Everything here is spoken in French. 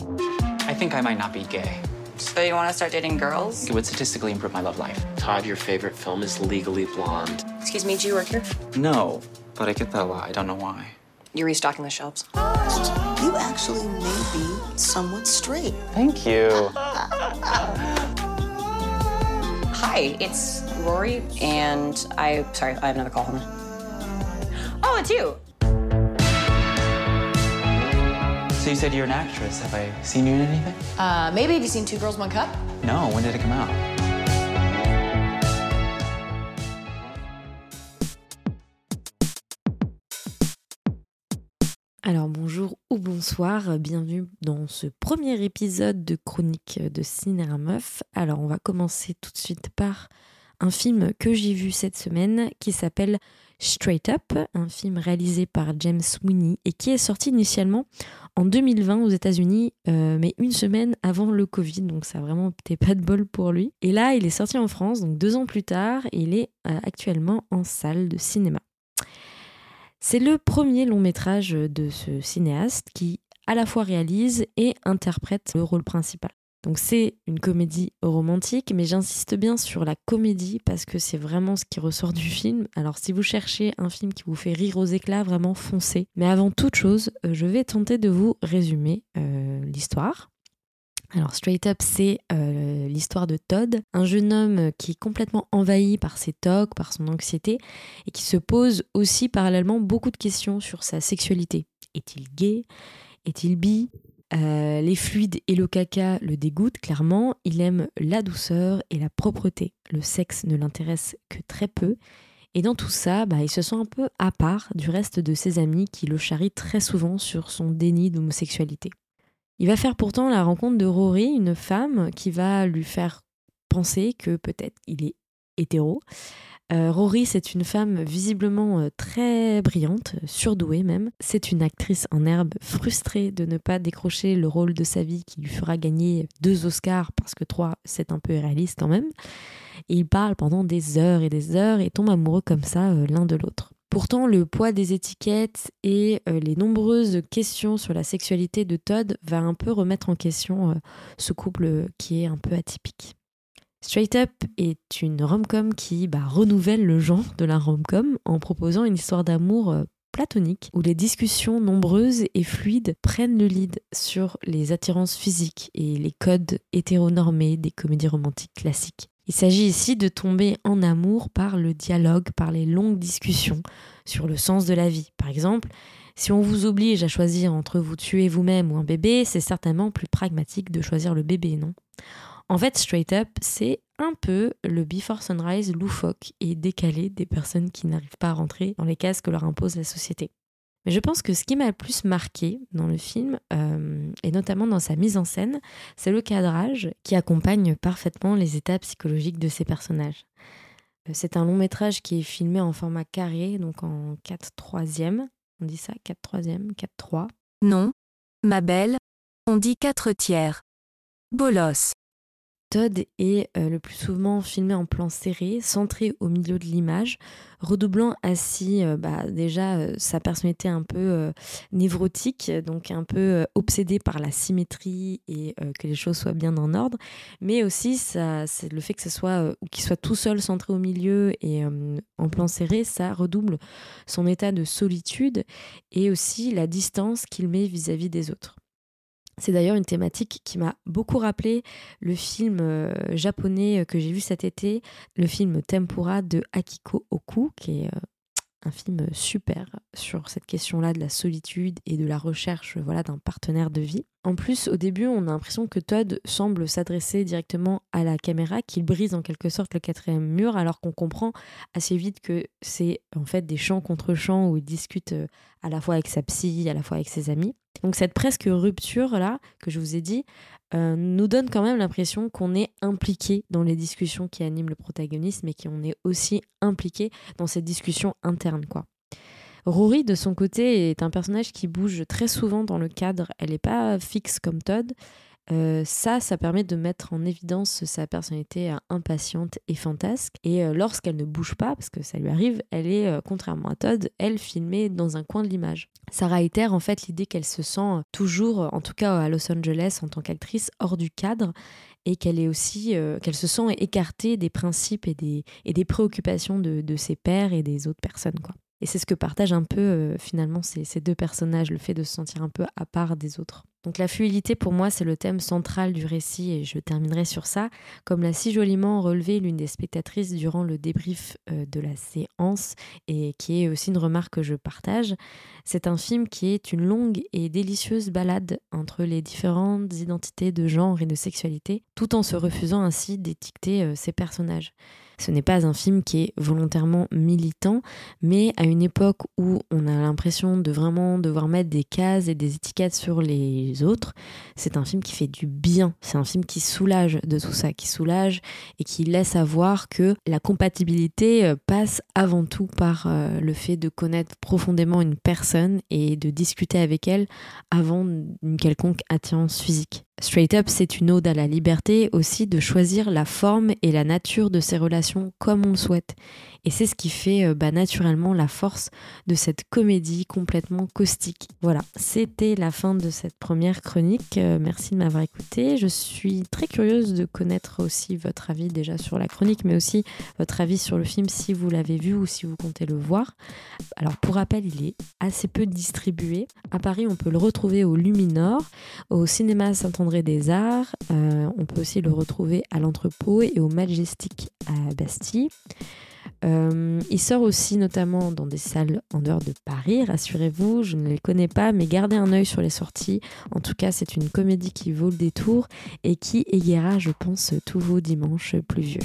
I think I might not be gay. So you want to start dating girls? It would statistically improve my love life. Todd, your favorite film is Legally Blonde. Excuse me, do you work here? No, but I get that a lot. I don't know why. You're restocking the shelves. You actually may be somewhat straight. Thank you. Hi, it's Rory, and I. Sorry, I have another call. Hold on. Oh, it's you. So you said you're an actress. Have I seen you in anything? Uh, maybe have you seen Two Girls, One Cup? No. When did it come out? Alors bonjour ou bonsoir, bienvenue dans ce premier épisode de Chronique de Cinéra Meuf. Alors on va commencer tout de suite par un film que j'ai vu cette semaine qui s'appelle Straight Up, un film réalisé par James Sweeney et qui est sorti initialement en 2020 aux États-Unis, euh, mais une semaine avant le Covid, donc ça a vraiment peut pas de bol pour lui. Et là, il est sorti en France, donc deux ans plus tard, il est euh, actuellement en salle de cinéma. C'est le premier long métrage de ce cinéaste qui à la fois réalise et interprète le rôle principal. Donc c'est une comédie romantique, mais j'insiste bien sur la comédie parce que c'est vraiment ce qui ressort du film. Alors si vous cherchez un film qui vous fait rire aux éclats, vraiment foncez. Mais avant toute chose, euh, je vais tenter de vous résumer euh, l'histoire. Alors Straight Up, c'est euh, l'histoire de Todd, un jeune homme qui est complètement envahi par ses tocs, par son anxiété, et qui se pose aussi parallèlement beaucoup de questions sur sa sexualité. Est-il gay? Est-il bi? Euh, Les fluides et le caca le dégoûtent clairement. Il aime la douceur et la propreté. Le sexe ne l'intéresse que très peu. Et dans tout ça, bah, il se sent un peu à part du reste de ses amis qui le charrient très souvent sur son déni d'homosexualité. Il va faire pourtant la rencontre de Rory, une femme qui va lui faire penser que peut-être il est hétéro. Euh, Rory, c'est une femme visiblement euh, très brillante, surdouée même. C'est une actrice en herbe frustrée de ne pas décrocher le rôle de sa vie qui lui fera gagner deux Oscars parce que trois, c'est un peu irréaliste quand même. Et ils parlent pendant des heures et des heures et tombent amoureux comme ça euh, l'un de l'autre. Pourtant, le poids des étiquettes et les nombreuses questions sur la sexualité de Todd va un peu remettre en question ce couple qui est un peu atypique. Straight Up est une rom-com qui bah, renouvelle le genre de la rom-com en proposant une histoire d'amour euh, platonique où les discussions nombreuses et fluides prennent le lead sur les attirances physiques et les codes hétéronormés des comédies romantiques classiques. Il s'agit ici de tomber en amour par le dialogue, par les longues discussions sur le sens de la vie. Par exemple, si on vous oblige à choisir entre vous tuer vous-même ou un bébé, c'est certainement plus pragmatique de choisir le bébé, non? En fait, Straight Up, c'est un peu le Before Sunrise loufoque et décalé des personnes qui n'arrivent pas à rentrer dans les cases que leur impose la société. Mais je pense que ce qui m'a le plus marqué dans le film, euh, et notamment dans sa mise en scène, c'est le cadrage qui accompagne parfaitement les états psychologiques de ces personnages. Euh, c'est un long métrage qui est filmé en format carré, donc en 4 troisièmes. On dit ça 4 troisièmes, 4 3 Non, ma belle, on dit 4 tiers. Bolos. Todd est euh, le plus souvent filmé en plan serré, centré au milieu de l'image, redoublant ainsi euh, bah, déjà euh, sa personnalité un peu névrotique, donc un peu obsédé par la symétrie et que les choses soient bien en ordre, mais aussi ça, le fait que ce soit qu'il soit tout seul centré au milieu et en plan serré, ça redouble son état de solitude et aussi la distance qu'il met vis à -vis des autres. C'est d'ailleurs une thématique qui m'a beaucoup rappelé le film euh, japonais euh, que j'ai vu cet été, le film Tempura de Akiko Oku, qui est euh, un film super sur cette question-là de la solitude et de la recherche voilà, d'un partenaire de vie. En plus, au début, on a l'impression que Todd semble s'adresser directement à la caméra, qu'il brise en quelque sorte le quatrième mur, alors qu'on comprend assez vite que c'est en fait des chants contre chants où il discute à la fois avec sa psy, à la fois avec ses amis. Donc cette presque rupture là que je vous ai dit euh, nous donne quand même l'impression qu'on est impliqué dans les discussions qui animent le protagonisme et qu'on est aussi impliqué dans cette discussion interne quoi. Rory de son côté est un personnage qui bouge très souvent dans le cadre, elle n'est pas fixe comme Todd. Euh, ça, ça permet de mettre en évidence sa personnalité impatiente et fantasque. Et euh, lorsqu'elle ne bouge pas, parce que ça lui arrive, elle est, euh, contrairement à Todd, elle filmée dans un coin de l'image. Ça réitère en fait l'idée qu'elle se sent toujours, en tout cas à Los Angeles en tant qu'actrice, hors du cadre et qu'elle est aussi qu'elle se sent écartée des principes et des, préoccupations de, ses pairs et des autres personnes. Et c'est ce que partagent un peu finalement ces, ces, deux personnages, le fait de se sentir un peu à part des autres. Donc la fluidité pour moi c'est le thème central du récit et je terminerai sur ça, comme l'a si joliment relevé l'une des spectatrices durant le débrief euh, de la séance et qui est aussi une remarque que je partage. C'est un film qui est une longue et délicieuse balade entre les différentes identités de genre et de sexualité, tout en se refusant ainsi d'étiqueter euh, ces personnages. Ce n'est pas un film qui est volontairement militant, mais à une époque où on a l'impression de vraiment devoir mettre des cases et des étiquettes sur les autres, c'est un film qui fait du bien. C'est un film qui soulage de tout ça, qui soulage et qui laisse à voir que la compatibilité euh, passe avant tout par euh, le fait de connaître profondément une personne et de discuter avec elle avant une quelconque attirance physique. Straight Up, c'est une ode à la liberté aussi de choisir la forme et la nature de ses relations comme on le souhaite. Et c'est ce qui fait euh, bah, naturellement la force de cette comédie complètement caustique. Voilà, c'était la fin de cette première chronique. Euh, merci de m'avoir écouté. Je suis très curieuse de connaître aussi votre avis déjà sur la chronique, mais aussi votre avis sur le film si vous l'avez vu ou si vous comptez le voir. Alors pour rappel, il est assez peu distribué. À Paris, on peut le retrouver au Luminor, au cinéma Saint-André des Arts. Euh, on peut aussi le retrouver à l'entrepôt et au Majestic à Bastille. Euh, il sort aussi notamment dans des salles en dehors de Paris, rassurez-vous, je ne les connais pas, mais gardez un œil sur les sorties. En tout cas, c'est une comédie qui vaut le détour et qui égayera, je pense, tous vos dimanches pluvieux.